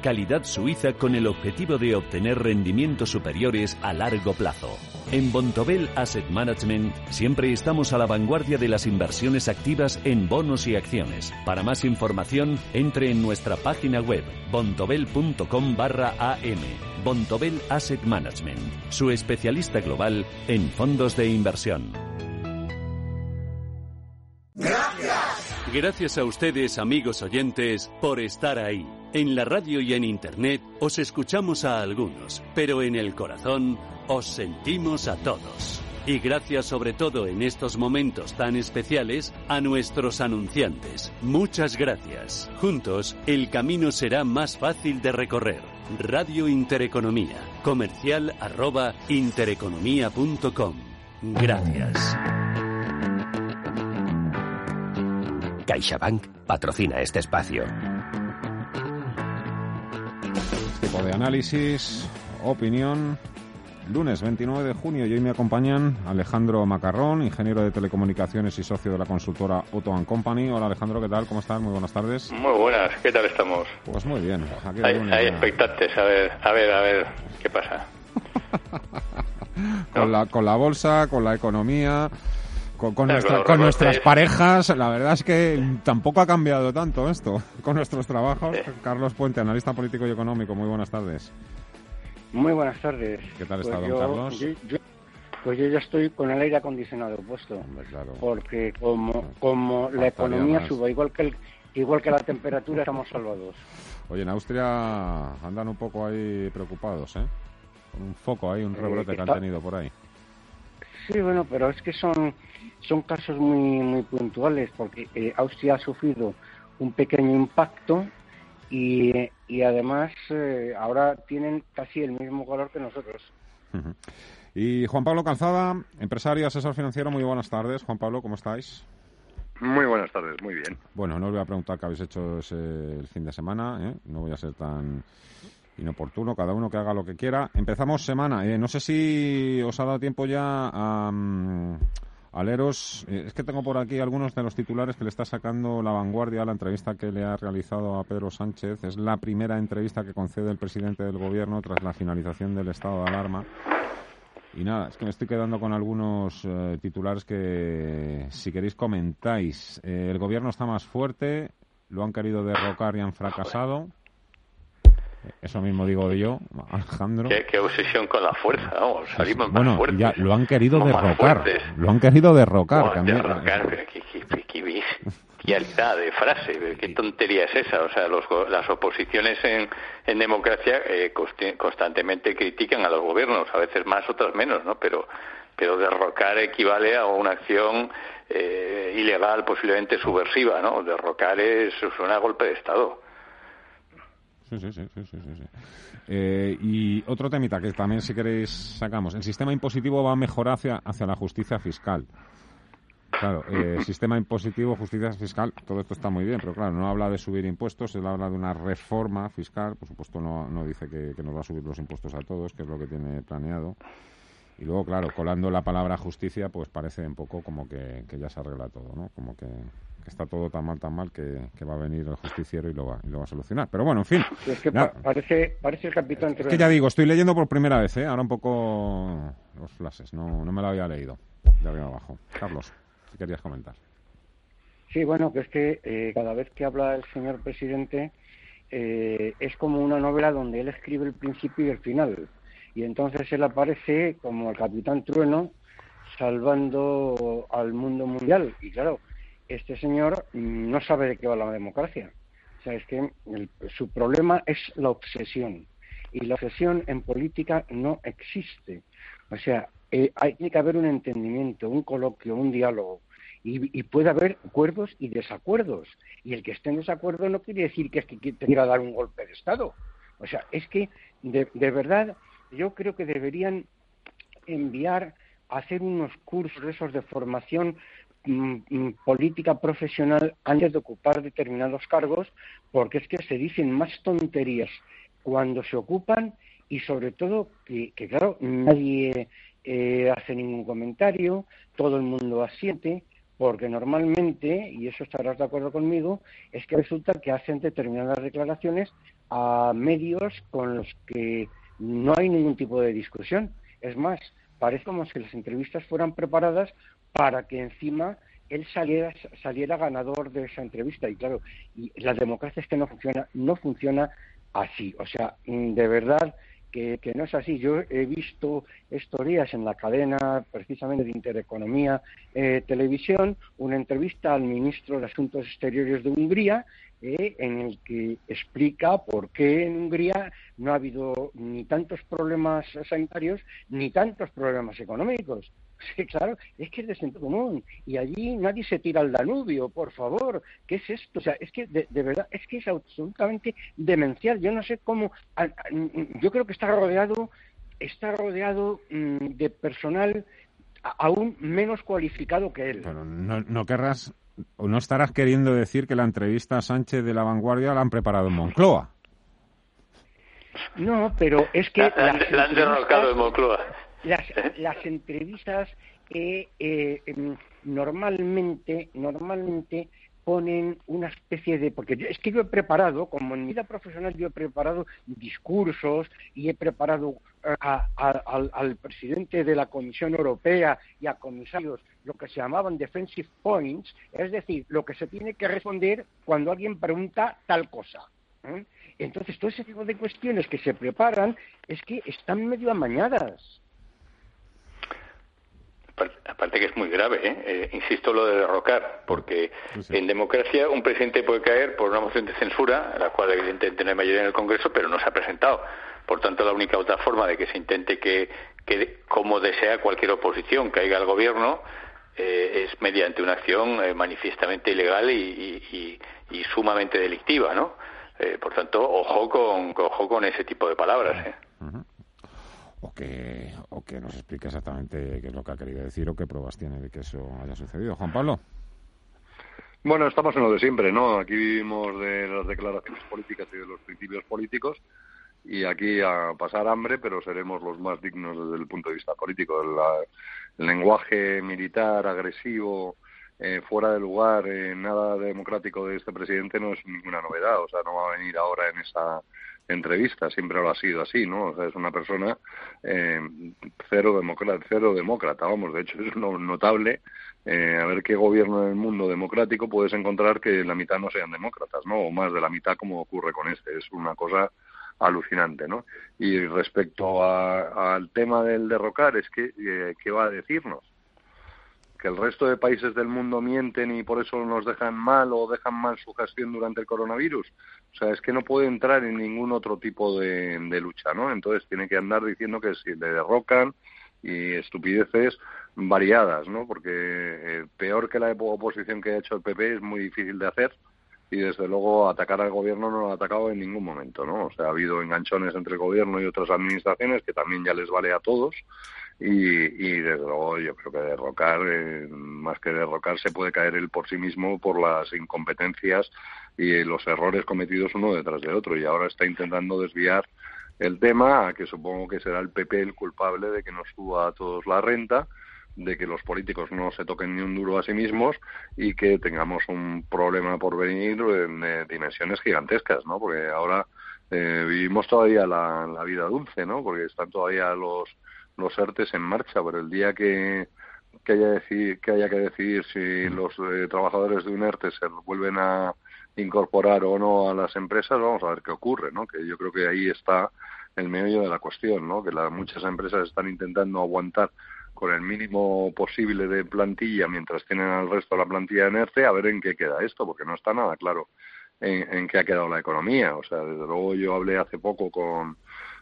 calidad suiza con el objetivo de obtener rendimientos superiores a largo plazo. En Bontobel Asset Management siempre estamos a la vanguardia de las inversiones activas en bonos y acciones. Para más información, entre en nuestra página web bontobel.com barra am. Bontobel Asset Management, su especialista global en fondos de inversión. Gracias. Gracias a ustedes, amigos oyentes, por estar ahí. En la radio y en Internet os escuchamos a algunos, pero en el corazón os sentimos a todos. Y gracias sobre todo en estos momentos tan especiales a nuestros anunciantes. Muchas gracias. Juntos, el camino será más fácil de recorrer. Radio Intereconomía. Comercial arroba intereconomía.com. Gracias. CaixaBank patrocina este espacio. Tipo de análisis, opinión. Lunes 29 de junio y hoy me acompañan Alejandro Macarrón, ingeniero de telecomunicaciones y socio de la consultora Auto Company. Hola Alejandro, ¿qué tal? ¿Cómo estás? Muy buenas tardes. Muy buenas, ¿qué tal estamos? Pues muy bien. hay, expectantes, a ver, a ver, a ver, ¿qué pasa? con, la, con la bolsa, con la economía, con, con, nuestras parejas, la verdad es que tampoco ha cambiado tanto esto. Con nuestros trabajos, Carlos Puente, analista político y económico, muy buenas tardes. Muy buenas tardes. ¿Qué tal está, pues don Carlos? pues yo ya estoy con el aire acondicionado puesto. Porque como, como la economía suba igual que, el, igual que la temperatura, estamos salvados. Oye, en Austria andan un poco ahí preocupados, ¿eh? un foco ahí, un eh, rebrote que han tenido por ahí. Sí, bueno, pero es que son, son casos muy, muy puntuales, porque eh, Austria ha sufrido un pequeño impacto y, y además eh, ahora tienen casi el mismo color que nosotros. Y Juan Pablo Calzada, empresario, asesor financiero, muy buenas tardes. Juan Pablo, ¿cómo estáis? Muy buenas tardes, muy bien. Bueno, no os voy a preguntar qué habéis hecho ese, el fin de semana, ¿eh? no voy a ser tan inoportuno, cada uno que haga lo que quiera. Empezamos semana, eh, no sé si os ha dado tiempo ya a, mm, a leeros, eh, es que tengo por aquí algunos de los titulares que le está sacando la vanguardia a la entrevista que le ha realizado a Pedro Sánchez. Es la primera entrevista que concede el presidente del gobierno tras la finalización del estado de alarma. Y nada, es que me estoy quedando con algunos eh, titulares que, si queréis, comentáis. Eh, el gobierno está más fuerte, lo han querido derrocar y han fracasado. Eso mismo digo yo, Alejandro. Qué, obsesión con la fuerza, vamos, salimos bueno, más fuertes. ya lo han querido derrocar. Lo han querido derrocar. derrocar, de frase. ¿Qué tontería es esa? O sea, las oposiciones en, en democracia eh, constantemente critican a los gobiernos, a veces más, otras menos, ¿no? Pero, pero derrocar equivale a una acción eh, ilegal, posiblemente subversiva, ¿no? Derrocar es, suena a golpe de Estado. Sí, sí, sí, sí, sí, eh, y otro temita que también, si queréis, sacamos. El sistema impositivo va a mejorar hacia, hacia la justicia fiscal. Claro, eh, sistema impositivo, justicia fiscal, todo esto está muy bien, pero claro, no habla de subir impuestos, él habla de una reforma fiscal, por supuesto no, no dice que, nos va a subir los impuestos a todos, que es lo que tiene planeado. Y luego, claro, colando la palabra justicia, pues parece un poco como que, ya se arregla todo, ¿no? Como que, está todo tan mal, tan mal, que, va a venir el justiciero y lo va, y lo va a solucionar. Pero bueno, en fin. Es que parece, parece el capitán... Es que ya digo, estoy leyendo por primera vez, ¿eh? Ahora un poco los flashes, no, no me lo había leído de arriba abajo. Carlos querías comentar. Sí, bueno, que es que eh, cada vez que habla el señor presidente eh, es como una novela donde él escribe el principio y el final. Y entonces él aparece como el capitán trueno salvando al mundo mundial. Y claro, este señor no sabe de qué va la democracia. O sea, es que su problema es la obsesión. Y la obsesión en política no existe. O sea, eh, hay, tiene que haber un entendimiento, un coloquio, un diálogo. Y, puede haber acuerdos y desacuerdos. Y el que esté en desacuerdo no quiere decir que es que quiera dar un golpe de Estado. O sea, es que de, verdad yo creo que deberían enviar a hacer unos cursos esos de formación política profesional antes de ocupar determinados cargos, porque es que se dicen más tonterías cuando se ocupan y sobre todo que, que claro, nadie eh, hace ningún comentario, todo el mundo asiente, porque normalmente, y eso estarás de acuerdo conmigo, es que resulta que hacen determinadas declaraciones a medios con los que no hay ningún tipo de discusión. Es más, parece como si las entrevistas fueran preparadas para que encima él saliera, saliera ganador de esa entrevista. Y claro, y la democracia es que no funciona, no funciona así. O sea, de verdad, que, no es así. Yo he visto estos días en la cadena precisamente de Intereconomía eh, Televisión una entrevista al ministro de Asuntos Exteriores de Hungría eh, en el que explica por qué en Hungría no ha habido ni tantos problemas sanitarios ni tantos problemas económicos. Sí, claro, es que es de sentido común. Y allí nadie se tira al Danubio, por favor. ¿Qué es esto? O sea, es que de, verdad, es que es absolutamente demencial. Yo no sé cómo. Yo creo que está rodeado, está rodeado mm, de personal aún menos cualificado que él. Pero no, no querrás o no estarás queriendo decir que la entrevista a Sánchez de la Vanguardia la han preparado en Moncloa. No, pero es que... La, han derrocado en Moncloa. Las, entrevistas eh, em, normalmente, normalmente ponen una especie de porque es que yo he preparado como en mi vida profesional yo he preparado discursos y he preparado eh, al, presidente de la Comisión Europea y a comisarios lo que se llamaban defensive points es decir lo que se tiene que responder cuando alguien pregunta tal cosa ¿eh? entonces todo ese tipo de cuestiones que se preparan es que están medio amañadas aparte que es muy grave, ¿eh? Eh, insisto lo de derrocar, porque en democracia un presidente puede caer por una moción de censura, la cual evidentemente no hay mayoría en el Congreso, pero no se ha presentado. Por tanto, la única otra forma de que se intente que, que como desea cualquier oposición, caiga al gobierno, eh, es mediante una acción eh, manifiestamente ilegal y, sumamente delictiva, ¿no? Eh, por tanto, ojo con, ojo con ese tipo de palabras. ¿eh? O que, o que nos explique exactamente qué es lo que ha querido decir o qué pruebas tiene de que eso haya sucedido. Juan Pablo. Bueno, estamos en lo de siempre, ¿no? Aquí vivimos de las declaraciones políticas y de los principios políticos y aquí a pasar hambre, pero seremos los más dignos desde el punto de vista político. el lenguaje militar, agresivo, eh, fuera de lugar, eh, nada democrático de este presidente no es ninguna novedad. O sea, no va a venir ahora en esa entrevista, siempre lo ha sido así, ¿no? O sea, es una persona eh, cero, demócrata, cero demócrata, vamos, de hecho es notable eh, a ver qué gobierno en el mundo democrático puedes encontrar que la mitad no sean demócratas, ¿no? O más de la mitad como ocurre con este, es una cosa alucinante, ¿no? Y respecto al tema del derrocar, es que, eh, ¿qué va a decirnos? Que el resto de países del mundo mienten y por eso nos dejan mal o dejan mal su gestión durante el coronavirus. O sea, es que no puede entrar en ningún otro tipo de, lucha, ¿no? Entonces tiene que andar diciendo que si le derrocan y estupideces variadas, ¿no? Porque eh, peor que la oposición que ha hecho el PP es muy difícil de hacer y desde luego atacar al gobierno no lo ha atacado en ningún momento, ¿no? O sea, ha habido enganchones entre el gobierno y otras administraciones que también ya les vale a todos y, desde luego yo creo que derrocar, eh, más que derrocar, se puede caer él por sí mismo por las incompetencias y los errores cometidos uno detrás de otro. Y ahora está intentando desviar el tema a que supongo que será el PP el culpable de que nos suba a todos la renta de que los políticos no se toquen ni un duro a sí mismos y que tengamos un problema por venir en eh, dimensiones gigantescas, ¿no? Porque ahora eh, vivimos todavía la, vida dulce, ¿no? Porque están todavía los los ERTES en marcha, pero el día que, que, haya, que haya que decidir si los eh, trabajadores de un ERTE se vuelven a incorporar o no a las empresas, vamos a ver qué ocurre, ¿no? Que yo creo que ahí está el meollo de la cuestión, ¿no? Que muchas empresas están intentando aguantar con el mínimo posible de plantilla mientras tienen al resto de la plantilla en ERTE, a ver en qué queda esto, porque no está nada claro en, en qué ha quedado la economía. O sea, desde luego yo hablé hace poco con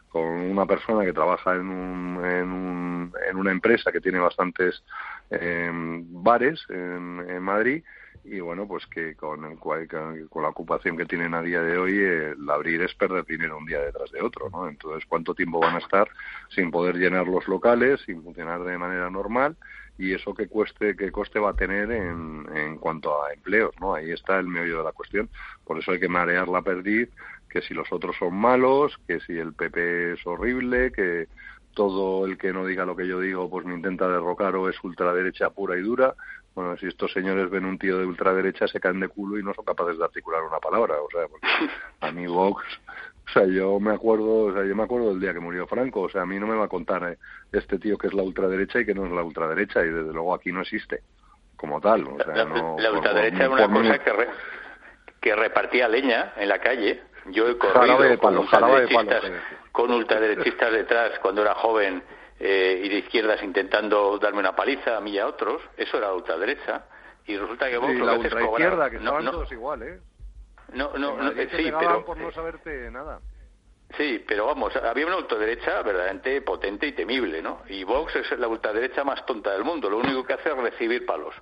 con una persona que trabaja en, un, en, un, en una empresa que tiene bastantes eh, bares en, Madrid y bueno, pues que con, el, con la ocupación que tienen a día de hoy, el abrir es perder dinero un día detrás de otro, ¿no? Entonces, ¿cuánto tiempo van a estar sin poder llenar los locales, sin funcionar de manera normal? y eso qué cueste qué coste va a tener en, en cuanto a empleos no ahí está el meollo de la cuestión por eso hay que marear la perdiz que si los otros son malos, que si el PP es horrible, que todo el que no diga lo que yo digo pues me intenta derrocar o es ultraderecha pura y dura. Bueno, si estos señores ven un tío de ultraderecha se caen de culo y no son capaces de articular una palabra, o sea, porque a mí Vox, o sea, yo me acuerdo, o sea, yo me acuerdo del día que murió Franco, o sea, a mí no me va a contar eh, este tío que es la ultraderecha y que no es la ultraderecha y desde luego aquí no existe como tal, o sea, la, ultraderecha es una cosa que, que repartía leña en la calle yo he corrido con, ultraderechistas, con ultraderechistas detrás cuando era joven eh, y de izquierdas intentando darme una paliza a mí y a otros. Eso era ultraderecha. Y resulta que vos sí, la ultraizquierda, que estaban todos igual, ¿eh? No, no, no sí, pero... por no saberte nada. Sí, pero vamos, había una ultraderecha verdaderamente potente y temible, ¿no? Y Vox es la ultraderecha más tonta del mundo. Lo único que hace es recibir palos.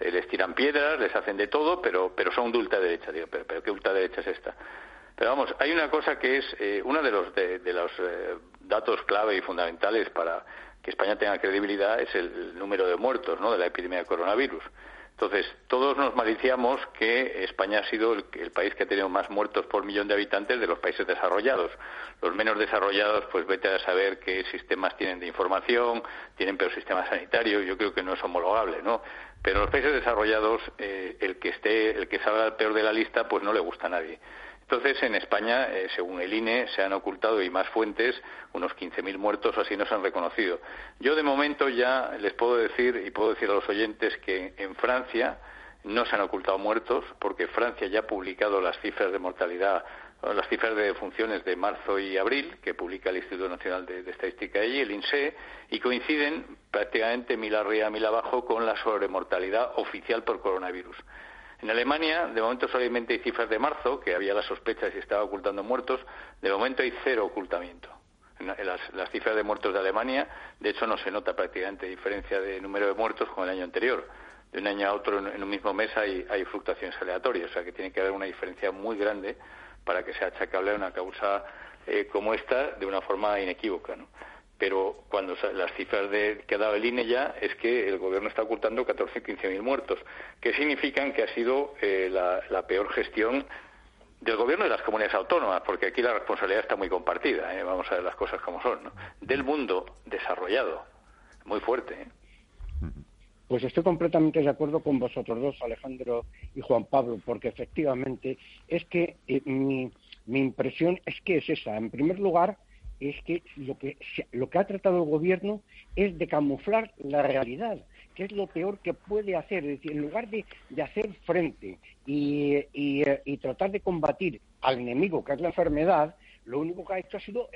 Eh, les tiran piedras, les hacen de todo, pero, pero son de ultraderecha. Digo, pero, pero ¿qué ultraderecha es esta? Pero vamos, hay una cosa que es eh, uno de los, de, los eh, datos clave y fundamentales para que España tenga credibilidad es el, número de muertos ¿no? de la epidemia de coronavirus. Entonces, todos nos maliciamos que España ha sido el, el, país que ha tenido más muertos por millón de habitantes de los países desarrollados. Los menos desarrollados, pues vete a saber qué sistemas tienen de información, tienen peor sistema sanitario, yo creo que no es homologable, ¿no? Pero los países desarrollados, eh, el que esté, el que salga peor de la lista, pues no le gusta a nadie. Entonces, en España, eh, según el INE, se han ocultado y más fuentes, unos 15.000 muertos así no se han reconocido. Yo, de momento, ya les puedo decir y puedo decir a los oyentes que en Francia no se han ocultado muertos porque Francia ya ha publicado las cifras de mortalidad las cifras de defunciones de marzo y abril, que publica el Instituto Nacional de, Estadística y el INSEE, y coinciden prácticamente mil arriba, mil abajo con la sobremortalidad oficial por coronavirus. En Alemania, de momento solamente hay cifras de marzo, que había la sospecha si estaba ocultando muertos, de momento hay cero ocultamiento. Las, las, cifras de muertos de Alemania, de hecho, no se nota prácticamente diferencia de número de muertos con el año anterior. De un año a otro, en, un mismo mes, hay, hay fluctuaciones aleatorias, o sea que tiene que haber una diferencia muy grande para que sea achacable a una causa eh, como esta de una forma inequívoca. ¿no? Pero cuando las cifras de, que ha dado el INE ya es que el gobierno está ocultando 14 15 mil muertos, que significan que ha sido eh, la, la peor gestión del gobierno de las comunidades autónomas, porque aquí la responsabilidad está muy compartida, ¿eh? vamos a ver las cosas como son, ¿no? del mundo desarrollado, muy fuerte. ¿eh? Pues estoy completamente de acuerdo con vosotros dos, Alejandro y Juan Pablo, porque efectivamente es que eh, mi, mi, impresión es que es esa. En primer lugar, es que lo que, lo que ha tratado el gobierno es de camuflar la realidad que es lo peor que puede hacer. Es decir, en lugar de, de hacer frente y, y, tratar de combatir al enemigo, que es la enfermedad, lo único que ha hecho ha sido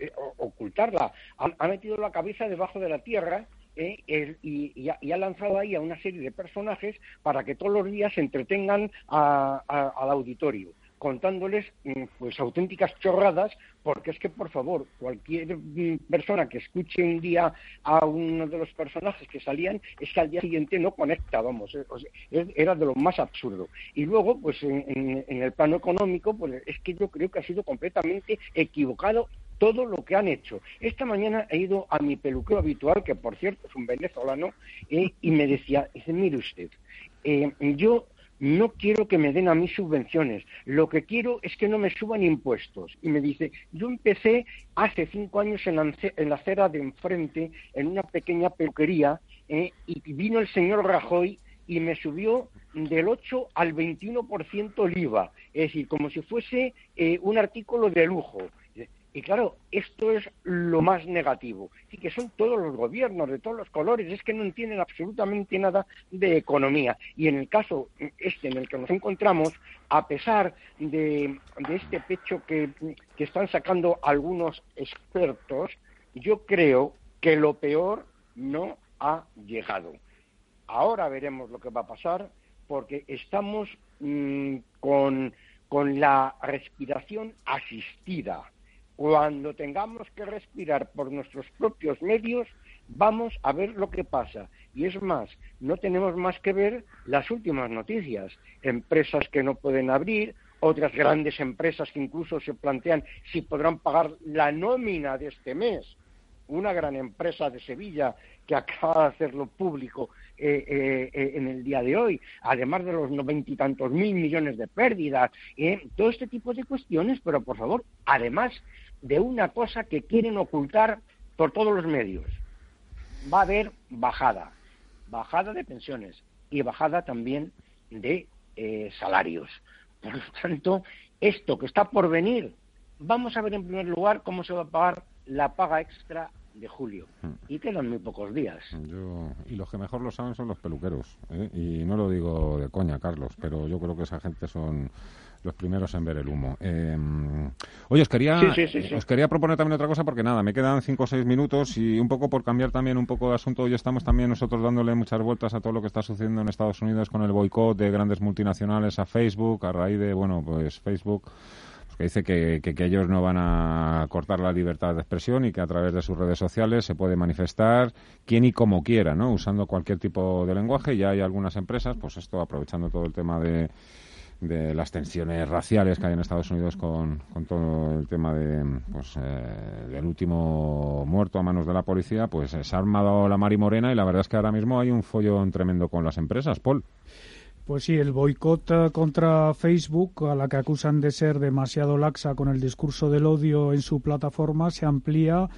eh, ocultarla. Ha, metido la cabeza debajo de la tierra eh, y, ha, lanzado ahí a una serie de personajes para que todos los días se entretengan a, al auditorio contándoles mm, pues auténticas chorradas, porque es que, por favor, cualquier mm, persona que escuche un día a uno de los personajes que salían, es que al día siguiente no conecta, vamos, eh, era de lo más absurdo. Y luego, pues en, en el plano económico, pues es que yo creo que ha sido completamente equivocado todo lo que han hecho. Esta mañana he ido a mi peluquero habitual, que por cierto es un venezolano, eh, y me decía, dice, mire usted, eh, yo no quiero que me den a mí subvenciones, lo que quiero es que no me suban impuestos. Y me dice, yo empecé hace cinco años en la, en la acera de enfrente, en una pequeña peluquería, eh, y vino el señor Rajoy y me subió del 8 al 21% el IVA, es decir, como si fuese eh, un artículo de lujo. Y claro, esto es lo más negativo. Y que son todos los gobiernos de todos los colores, es que no entienden absolutamente nada de economía. Y en el caso este en el que nos encontramos, a pesar de, este pecho que, que están sacando algunos expertos, yo creo que lo peor no ha llegado. Ahora veremos lo que va a pasar porque estamos mmm, con, con la respiración asistida cuando tengamos que respirar por nuestros propios medios, vamos a ver lo que pasa. Y es más, no tenemos más que ver las últimas noticias. Empresas que no pueden abrir, otras grandes empresas que incluso se plantean si podrán pagar la nómina de este mes. Una gran empresa de Sevilla que acaba de hacerlo público eh, eh, eh, en el día de hoy, además de los noventa y tantos mil millones de pérdidas, eh, todo este tipo de cuestiones, pero por favor, además de una cosa que quieren ocultar por todos los medios. Va a haber bajada, bajada de pensiones y bajada también de eh, salarios. Por lo tanto, esto que está por venir, vamos a ver en primer lugar cómo se va a pagar la paga extra de julio. Y quedan muy pocos días. Yo, y los que mejor lo saben son los peluqueros. ¿eh? Y no lo digo de coña, Carlos, pero yo creo que esa gente son los primeros en ver el humo. Eh, oye, os quería, sí, sí, sí, os quería proponer también otra cosa porque nada, me quedan cinco o seis minutos y un poco por cambiar también un poco de asunto. Hoy estamos también nosotros dándole muchas vueltas a todo lo que está sucediendo en Estados Unidos con el boicot de grandes multinacionales a Facebook a raíz de, bueno, pues Facebook pues que dice que, que, que, ellos no van a cortar la libertad de expresión y que a través de sus redes sociales se puede manifestar quien y como quiera, ¿no? Usando cualquier tipo de lenguaje. Ya hay algunas empresas, pues esto aprovechando todo el tema de de las tensiones raciales que hay en Estados Unidos con, con todo el tema de, pues, eh, del último muerto a manos de la policía, pues se ha armado la Mari Morena y la verdad es que ahora mismo hay un follón tremendo con las empresas. Paul. Pues sí, el boicot contra Facebook, a la que acusan de ser demasiado laxa con el discurso del odio en su plataforma, se amplía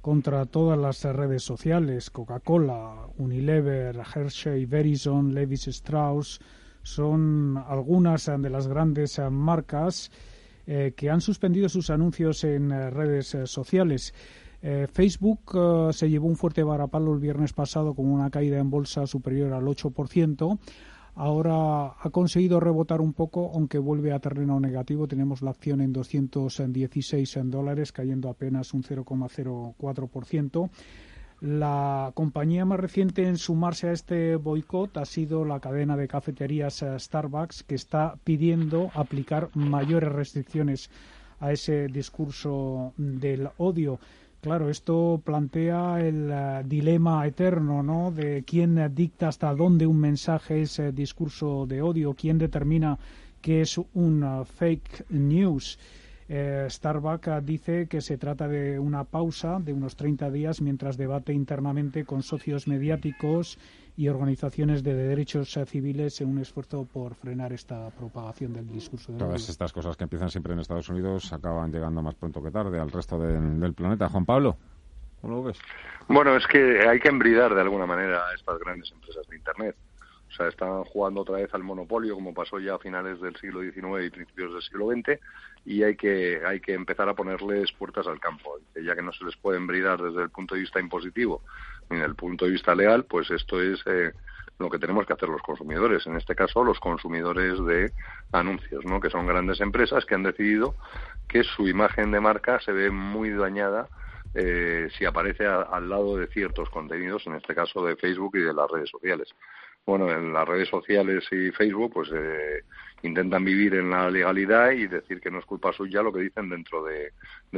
contra todas las redes sociales. Coca-Cola, Unilever, Hershey, Verizon, Levis Strauss, son algunas de las grandes marcas eh, que han suspendido sus anuncios en eh, redes eh, sociales. Facebook se llevó un fuerte varapalo el viernes pasado con una caída en bolsa superior al 8%. Ahora ha conseguido rebotar un poco, aunque vuelve a terreno negativo. Tenemos la acción en 216 en dólares, cayendo apenas un 0,04%. La compañía más reciente en sumarse a este boicot ha sido la cadena de cafeterías Starbucks, que está pidiendo aplicar mayores restricciones a ese discurso del odio. Claro, esto plantea el eh, dilema eterno, ¿no? De quién dicta hasta dónde un mensaje es eh, discurso de odio, quién determina qué es un eh, fake news. Starbucks dice que se trata de una pausa de unos 30 días mientras debate internamente con socios mediáticos y organizaciones de derechos civiles en un esfuerzo por frenar esta propagación del discurso. Todas estas cosas que empiezan siempre en Estados Unidos acaban llegando más pronto que tarde al resto del planeta. Juan Pablo, ¿cómo lo ves? Bueno, es que hay que embridar de alguna manera a estas grandes empresas de Internet. O sea, están jugando otra vez al monopolio, como pasó ya a finales del siglo XIX y principios del siglo XX, y hay que, hay que empezar a ponerles puertas al campo. Ya que no se les puede embridar desde el punto de vista impositivo ni desde el punto de vista legal, pues esto es eh, lo que tenemos que hacer los consumidores. En este caso, los consumidores de anuncios, ¿no? que son grandes empresas que han decidido que su imagen de marca se ve muy dañada eh, si aparece al lado de ciertos contenidos, en este caso de Facebook y de las redes sociales bueno, en las redes sociales y Facebook, pues eh, intentan vivir en la legalidad y decir que no es culpa suya lo que dicen dentro de,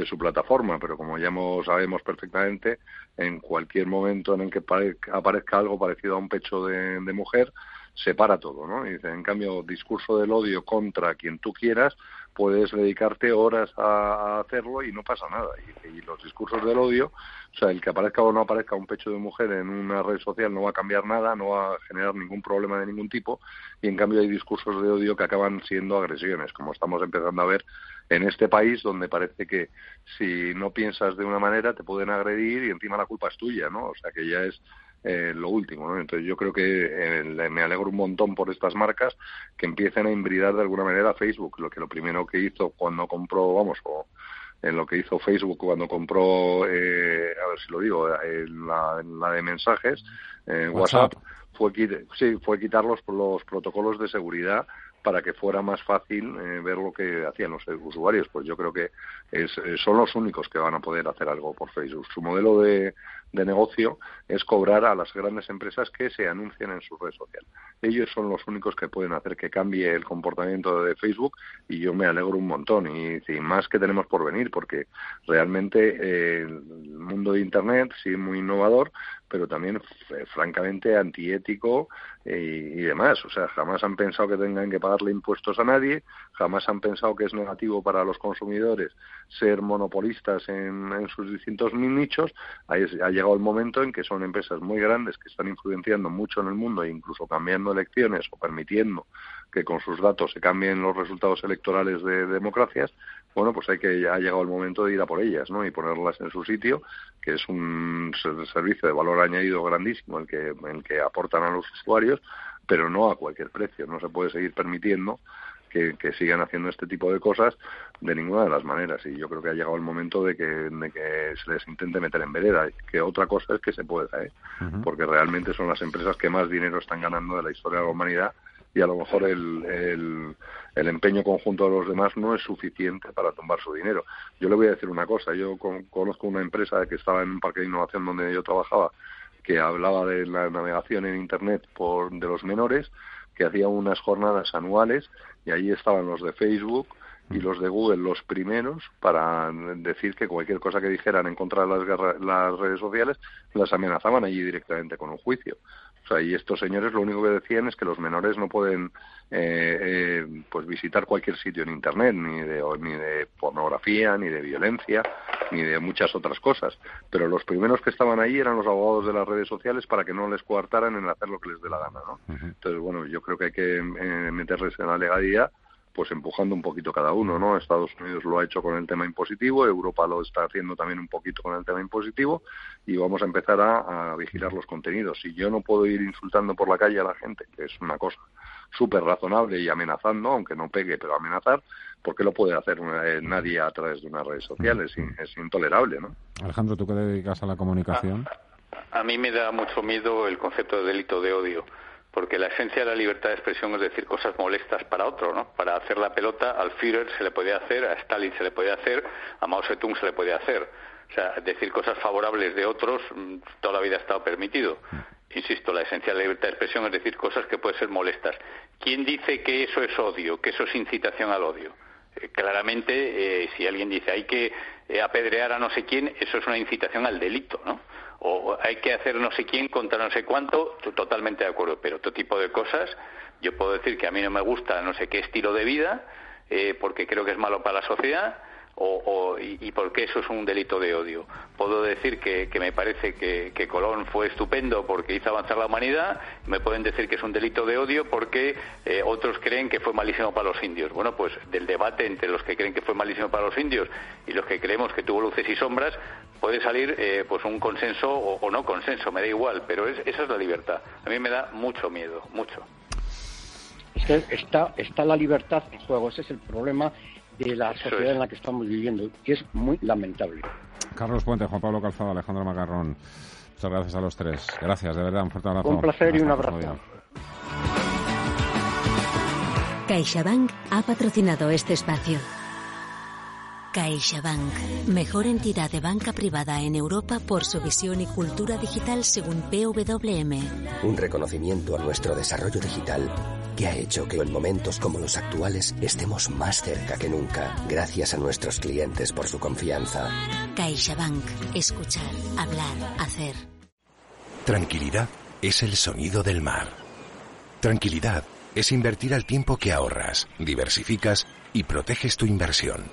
su plataforma, pero como ya sabemos perfectamente, en cualquier momento en el que aparezca algo parecido a un pecho de, mujer, se para todo, ¿no? Y en cambio, discurso del odio contra quien tú quieras, puedes dedicarte horas a, hacerlo y no pasa nada. y, los discursos del odio o sea, el que aparezca o no aparezca un pecho de mujer en una red social no va a cambiar nada, no va a generar ningún problema de ningún tipo, y en cambio hay discursos de odio que acaban siendo agresiones, como estamos empezando a ver en este país, donde parece que si no piensas de una manera te pueden agredir y encima la culpa es tuya, ¿no? O sea, que ya es eh, lo último, ¿no? Entonces yo creo que eh, me alegro un montón por estas marcas que empiecen a hembridar de alguna manera Facebook, lo que lo primero que hizo cuando compró, vamos, o en lo que hizo Facebook cuando compró, eh, a ver si lo digo, en la, de mensajes, eh, WhatsApp, fue, sí, fue quitar los, los protocolos de seguridad para que fuera más fácil eh, ver lo que hacían los usuarios. Pues yo creo que es, son los únicos que van a poder hacer algo por Facebook. Su modelo de, de negocio es cobrar a las grandes empresas que se anuncian en su red social. Ellos son los únicos que pueden hacer que cambie el comportamiento de Facebook y yo me alegro un montón y, más que tenemos por venir porque realmente eh, el mundo de Internet sí muy innovador pero también eh, francamente antiético eh, y, demás. O sea, jamás han pensado que tengan que pagarle impuestos a nadie, jamás han pensado que es negativo para los consumidores ser monopolistas en, sus distintos nichos. Ahí ha llegado el momento en que son empresas muy grandes que están influenciando mucho en el mundo e incluso cambiando elecciones o permitiendo que con sus datos se cambien los resultados electorales de democracias, bueno, pues hay que ha llegado el momento de ir a por ellas, ¿no? Y ponerlas en su sitio, que es un servicio de valor añadido grandísimo el que el que aportan a los usuarios, pero no a cualquier precio. No se puede seguir permitiendo que, sigan haciendo este tipo de cosas de ninguna de las maneras. Y yo creo que ha llegado el momento de que, de que se les intente meter en vereda. Que otra cosa es que se pueda, ¿eh? porque realmente son las empresas que más dinero están ganando de la historia de la humanidad y a lo mejor el, el, empeño conjunto de los demás no es suficiente para tomar su dinero. Yo le voy a decir una cosa, yo conozco una empresa que estaba en un parque de innovación donde yo trabajaba que hablaba de la navegación en Internet por, de los menores, que hacía unas jornadas anuales y ahí estaban los de Facebook y los de Google los primeros para decir que cualquier cosa que dijeran en contra de las, las redes sociales las amenazaban allí directamente con un juicio. O sea, y estos señores lo único que decían es que los menores no pueden eh, eh, pues visitar cualquier sitio en Internet, ni de, ni de pornografía, ni de violencia, ni de muchas otras cosas. Pero los primeros que estaban ahí eran los abogados de las redes sociales para que no les coartaran en hacer lo que les dé la gana. ¿no? Entonces, bueno, yo creo que hay que eh, meterles en la legalidad pues empujando un poquito cada uno, ¿no? Estados Unidos lo ha hecho con el tema impositivo, Europa lo está haciendo también un poquito con el tema impositivo y vamos a empezar a, vigilar los contenidos. Si yo no puedo ir insultando por la calle a la gente, que es una cosa súper razonable y amenazando, aunque no pegue, pero amenazar, ¿por qué lo puede hacer nadie a través de una red social? Es, es intolerable, ¿no? Alejandro, ¿tú qué dedicas a la comunicación? a mí me da mucho miedo el concepto de delito de odio porque la esencia de la libertad de expresión es decir cosas molestas para otro, ¿no? Para hacer la pelota al Führer se le puede hacer, a Stalin se le puede hacer, a Mao Zedong se le puede hacer. O sea, decir cosas favorables de otros mm, toda la vida ha estado permitido. Insisto, la esencia de la libertad de expresión es decir cosas que pueden ser molestas. ¿Quién dice que eso es odio, que eso es incitación al odio? claramente, si alguien dice hay que apedrear a no sé quién, eso es una incitación al delito, ¿no? O hay que hacer no sé quién contra no sé cuánto, totalmente de acuerdo, pero otro tipo de cosas, yo puedo decir que a mí no me gusta no sé qué estilo de vida, porque creo que es malo para la sociedad, o, y, y por qué eso es un delito de odio. Puedo decir que, me parece que, Colón fue estupendo porque hizo avanzar la humanidad, me pueden decir que es un delito de odio porque eh, otros creen que fue malísimo para los indios. Bueno, pues del debate entre los que creen que fue malísimo para los indios y los que creemos que tuvo luces y sombras, puede salir eh, pues un consenso o, no consenso, me da igual, pero esa es la libertad. A mí me da mucho miedo, mucho. Es está, está la libertad en juego, ese es el problema de la sociedad en la que estamos viviendo, que es muy lamentable. Carlos Puente, Juan Pablo Calzado, Alejandro Macarrón. Muchas gracias a los tres. Gracias, de verdad, un fuerte abrazo. Un placer y un abrazo. CaixaBank ha patrocinado este espacio. CaixaBank, mejor entidad de banca privada en Europa por su visión y cultura digital según PWM. Un reconocimiento a nuestro desarrollo digital que ha hecho que en momentos como los actuales estemos más cerca que nunca, gracias a nuestros clientes por su confianza. CaixaBank, escuchar, hablar, hacer. Tranquilidad es el sonido del mar. Tranquilidad es invertir al tiempo que ahorras, diversificas y proteges tu inversión.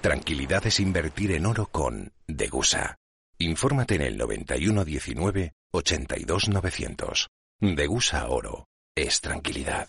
Tranquilidad es invertir en oro con Degusa. Infórmate en el 9119 82900. Degusa Oro es tranquilidad.